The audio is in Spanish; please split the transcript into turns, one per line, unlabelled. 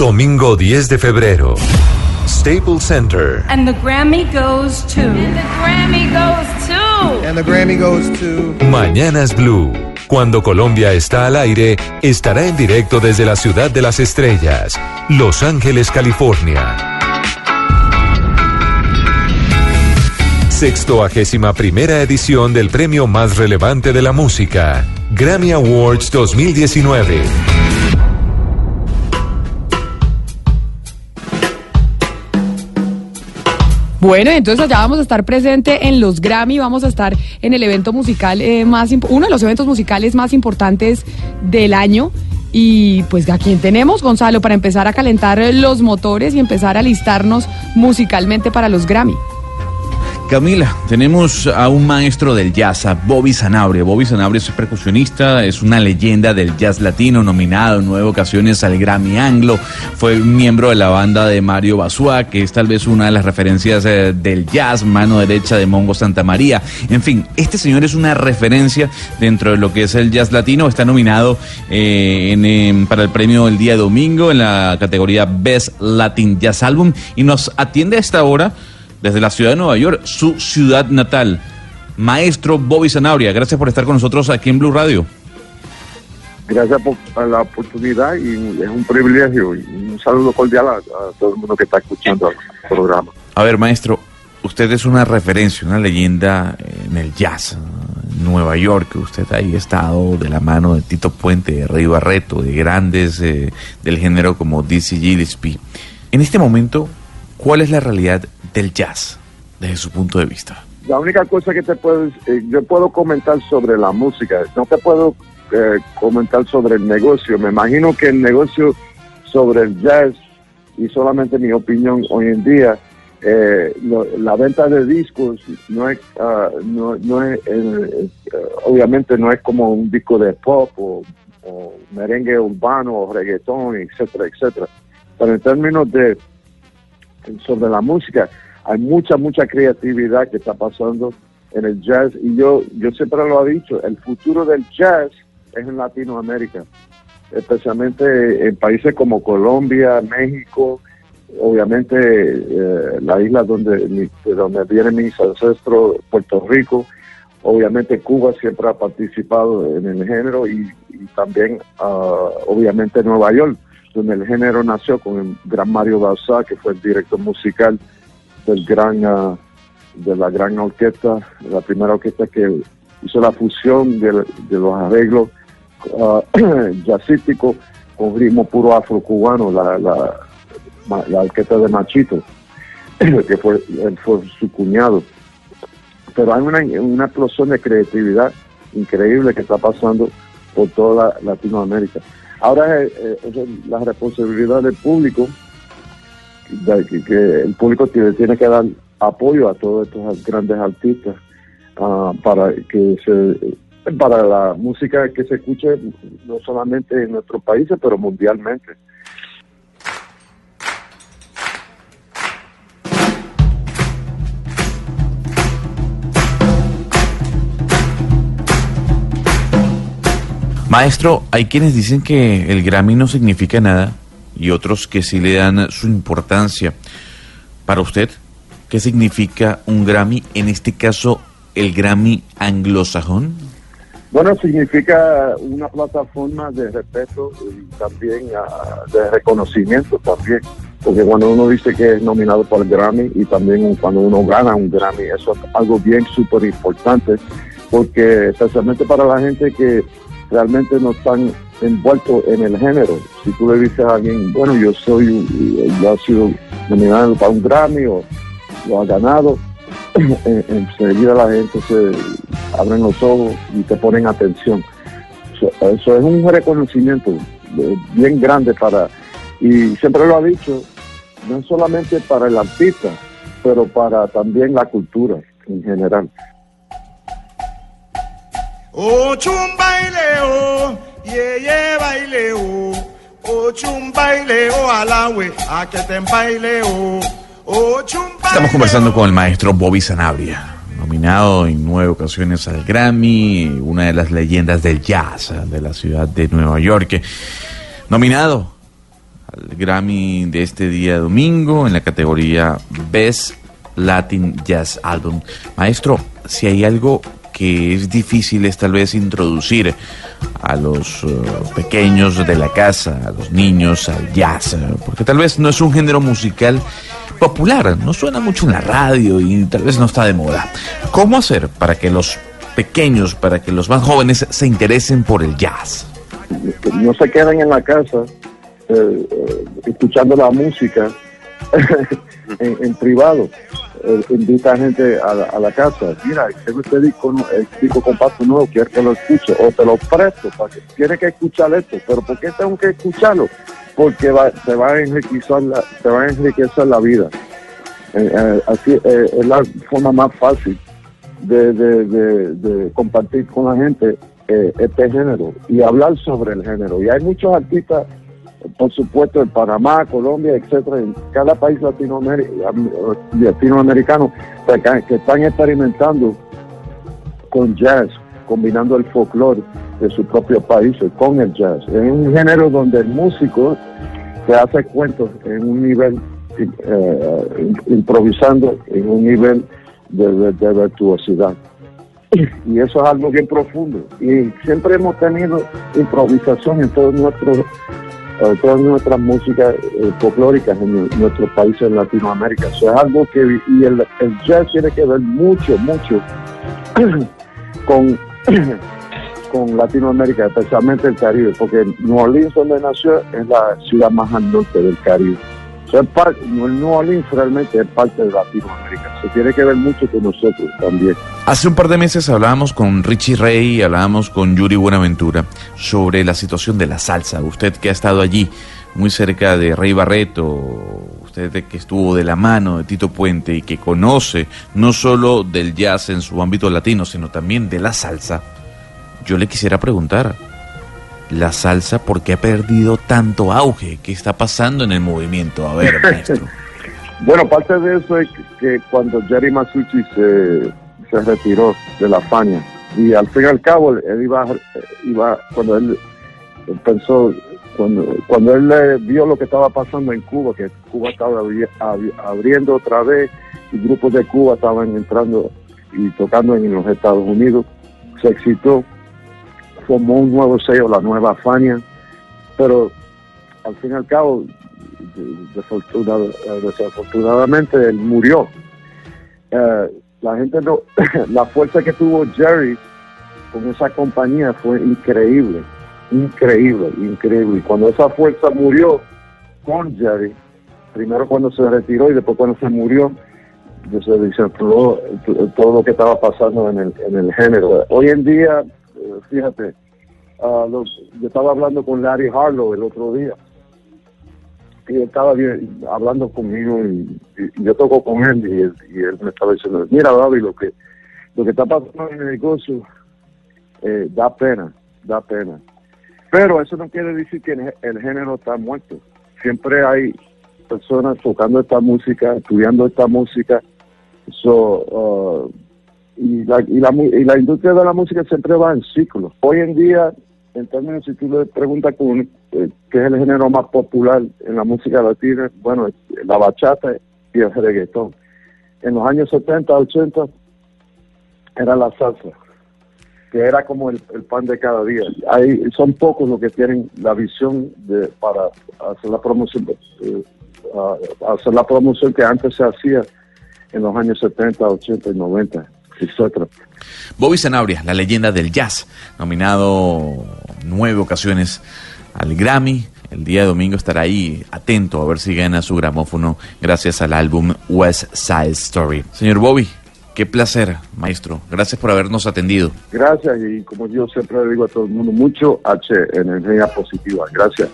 Domingo 10 de febrero. Staples Center.
And the Grammy goes to.
And the Grammy goes to.
And the Grammy goes to.
Mañanas Blue. Cuando Colombia está al aire, estará en directo desde la ciudad de las estrellas, Los Ángeles, California. Sextoagésima primera edición del premio más relevante de la música, Grammy Awards 2019.
Bueno, entonces allá vamos a estar presente en los Grammy, vamos a estar en el evento musical eh, más, uno de los eventos musicales más importantes del año. Y pues a quién tenemos, Gonzalo, para empezar a calentar los motores y empezar a listarnos musicalmente para los Grammy.
Camila, tenemos a un maestro del jazz, a Bobby Sanabria. Bobby Sanabria es percusionista, es una leyenda del jazz latino, nominado en nueve ocasiones al Grammy Anglo. Fue miembro de la banda de Mario Basua, que es tal vez una de las referencias eh, del jazz, mano derecha de Mongo Santa María. En fin, este señor es una referencia dentro de lo que es el jazz latino. Está nominado eh, para el premio el día domingo en la categoría Best Latin Jazz Album y nos atiende a esta hora desde la ciudad de Nueva York, su ciudad natal. Maestro Bobby Zanabria, gracias por estar con nosotros aquí en Blue Radio.
Gracias por la oportunidad y es un privilegio y un saludo cordial a, todo el mundo que está escuchando el programa.
A ver, maestro, usted es una referencia, una leyenda en el jazz. En Nueva York, usted ahí ha estado de la mano de Tito Puente, de Rey Barreto, de grandes eh, del género como Dizzy Gillespie. En este momento, ¿cuál es la realidad del jazz desde su punto de vista?
La única cosa que te puedo, eh, yo puedo comentar sobre la música, no te puedo eh, comentar sobre el negocio. Me imagino que el negocio sobre el jazz, y solamente mi opinión hoy en día, eh, la venta de discos no es, ah, no, no es obviamente no es como un disco de pop o, o merengue urbano o reggaetón, etcétera, etcétera. Pero en términos de sobre la música. Hay mucha, mucha creatividad que está pasando en el jazz y yo, yo siempre lo he dicho, el futuro del jazz es en Latinoamérica, especialmente en países como Colombia, México, obviamente eh, la isla donde, de donde vienen mis ancestros, Puerto Rico, obviamente Cuba siempre ha participado en el género y, también ah, obviamente Nueva York donde el género nació con el gran Mario Bauzá, que fue el director musical del gran, ah, de la gran orquesta, la primera orquesta que hizo la fusión de, los arreglos uh, jazzísticos con ritmo puro afrocubano, la, la, la orquesta de Machito, que fue, fue su cuñado. Pero hay una, una explosión de creatividad increíble que está pasando por toda Latinoamérica. Ahora es, la responsabilidad del público, que, el público tiene, tiene, que dar apoyo a todos estos grandes artistas ah, para que se para la música que se escuche no solamente en nuestros países, pero mundialmente.
Maestro, hay quienes dicen que el Grammy no significa nada y otros que sí le dan su importancia. Para usted, ¿qué significa un Grammy? En este caso, el Grammy anglosajón.
Bueno, significa una plataforma de respeto y también ah, de reconocimiento también, porque cuando uno dice que es nominado por el Grammy y también cuando uno gana un Grammy, eso es algo bien súper importante, porque especialmente para la gente que realmente no están envueltos en el género. Si tú le dices a alguien, bueno, yo soy, yo he sido nominado para un Grammy o lo ha ganado, enseguida la gente se abren los ojos y te ponen atención. Eso, es un reconocimiento bien grande para, y siempre lo ha dicho, no solamente para el artista, pero para también la cultura en general.
Estamos conversando con el maestro Bobby Sanabria, nominado en nueve ocasiones al Grammy, una de las leyendas del jazz de la ciudad de Nueva York. Nominado al Grammy de este día domingo en la categoría Best Latin Jazz Album. Maestro, si hay algo que es difícil es tal vez introducir a los eh, pequeños de la casa, a los niños, al jazz, eh, porque tal vez no es un género musical popular, no suena mucho en la radio y tal vez no está de moda. ¿Cómo hacer para que los pequeños, para que los más jóvenes se interesen por el jazz?
No se queden en la casa eh, escuchando la música en privado eh, invita a gente a, la casa, mira, tengo este disco, el disco compacto nuevo, quiero que lo escuche, o te lo presto, para que tiene que escuchar esto, pero ¿por qué tengo que escucharlo? Porque va, te va a enriquecer la, te va a enriquecer la vida. Eh, eh, así es la forma más fácil de, de, de compartir con la gente este género y hablar sobre el género. Y hay muchos artistas por supuesto en Panamá, Colombia, etcétera, en cada país latinoamericano que están experimentando con jazz, combinando el folclore de su propio país con el jazz. Es un género donde el músico se hace cuentos en un nivel, eh, improvisando en un nivel de, de virtuosidad. Y eso es algo bien profundo. Y siempre hemos tenido improvisación en todos nuestros todas nuestras músicas eh, folclóricas en nuestros países en Latinoamérica. Eso es algo que, y el, jazz tiene que ver mucho, mucho con, con Latinoamérica, especialmente el Caribe, porque New Orleans, donde nació, es la ciudad más al norte del Caribe. So, parte, New Orleans realmente es parte de Latinoamérica. Se tiene que ver mucho con nosotros también.
Hace un par de meses hablábamos con Richie Rey, hablábamos con Yuri Buenaventura sobre la situación de la salsa. Usted que ha estado allí, muy cerca de Rey Barreto, usted que estuvo de la mano de Tito Puente y que conoce no solo del jazz en su ámbito latino, sino también de la salsa, yo le quisiera preguntar, ¿la salsa por qué ha perdido tanto auge? ¿Qué está pasando en el movimiento? A ver, maestro.
bueno, parte de eso es que cuando Jerry Masucci se se retiró de la Fania. Y al fin y al cabo, él iba, iba cuando él, pensó, cuando, cuando él vio lo que estaba pasando en Cuba, que Cuba estaba abriendo otra vez y grupos de Cuba estaban entrando y tocando en los Estados Unidos, se excitó, formó un nuevo sello, la nueva Fania, pero al fin y al cabo, desafortunadamente, él murió. Eh, la gente no, la fuerza que tuvo Jerry con esa compañía fue increíble, increíble, increíble. Y cuando esa fuerza murió con Jerry, primero cuando se retiró y después cuando se murió, se desenfló todo lo que estaba pasando en el, en el género. Hoy en día, fíjate, uh, yo estaba hablando con Larry Harlow el otro día y estaba bien, hablando conmigo y, yo toco con él y, él me estaba diciendo, mira David, lo que, lo que está pasando en el negocio eh, da pena, da pena. Pero eso no quiere decir que el género está muerto. Siempre hay personas tocando esta música, estudiando esta música. So, uh, y, la, y, la, y la industria de la música siempre va en ciclos. Hoy en día en términos, si tú le preguntas con, eh, qué es el género más popular en la música latina, bueno, la bachata y el reggaetón. En los años 70, 80 era la salsa, que era como el, pan de cada día. Hay, son pocos los que tienen la visión de para hacer la promoción, eh, hacer la promoción que antes se hacía en los años 70, 80 y 90.
Bobby Zanabria, la leyenda del jazz, nominado nueve ocasiones al Grammy. El día de domingo estará ahí atento a ver si gana su gramófono gracias al álbum West Side Story. Señor Bobby, qué placer, maestro. Gracias por habernos atendido.
Gracias y como yo siempre le digo a todo el mundo, mucho H, energía positiva. Gracias.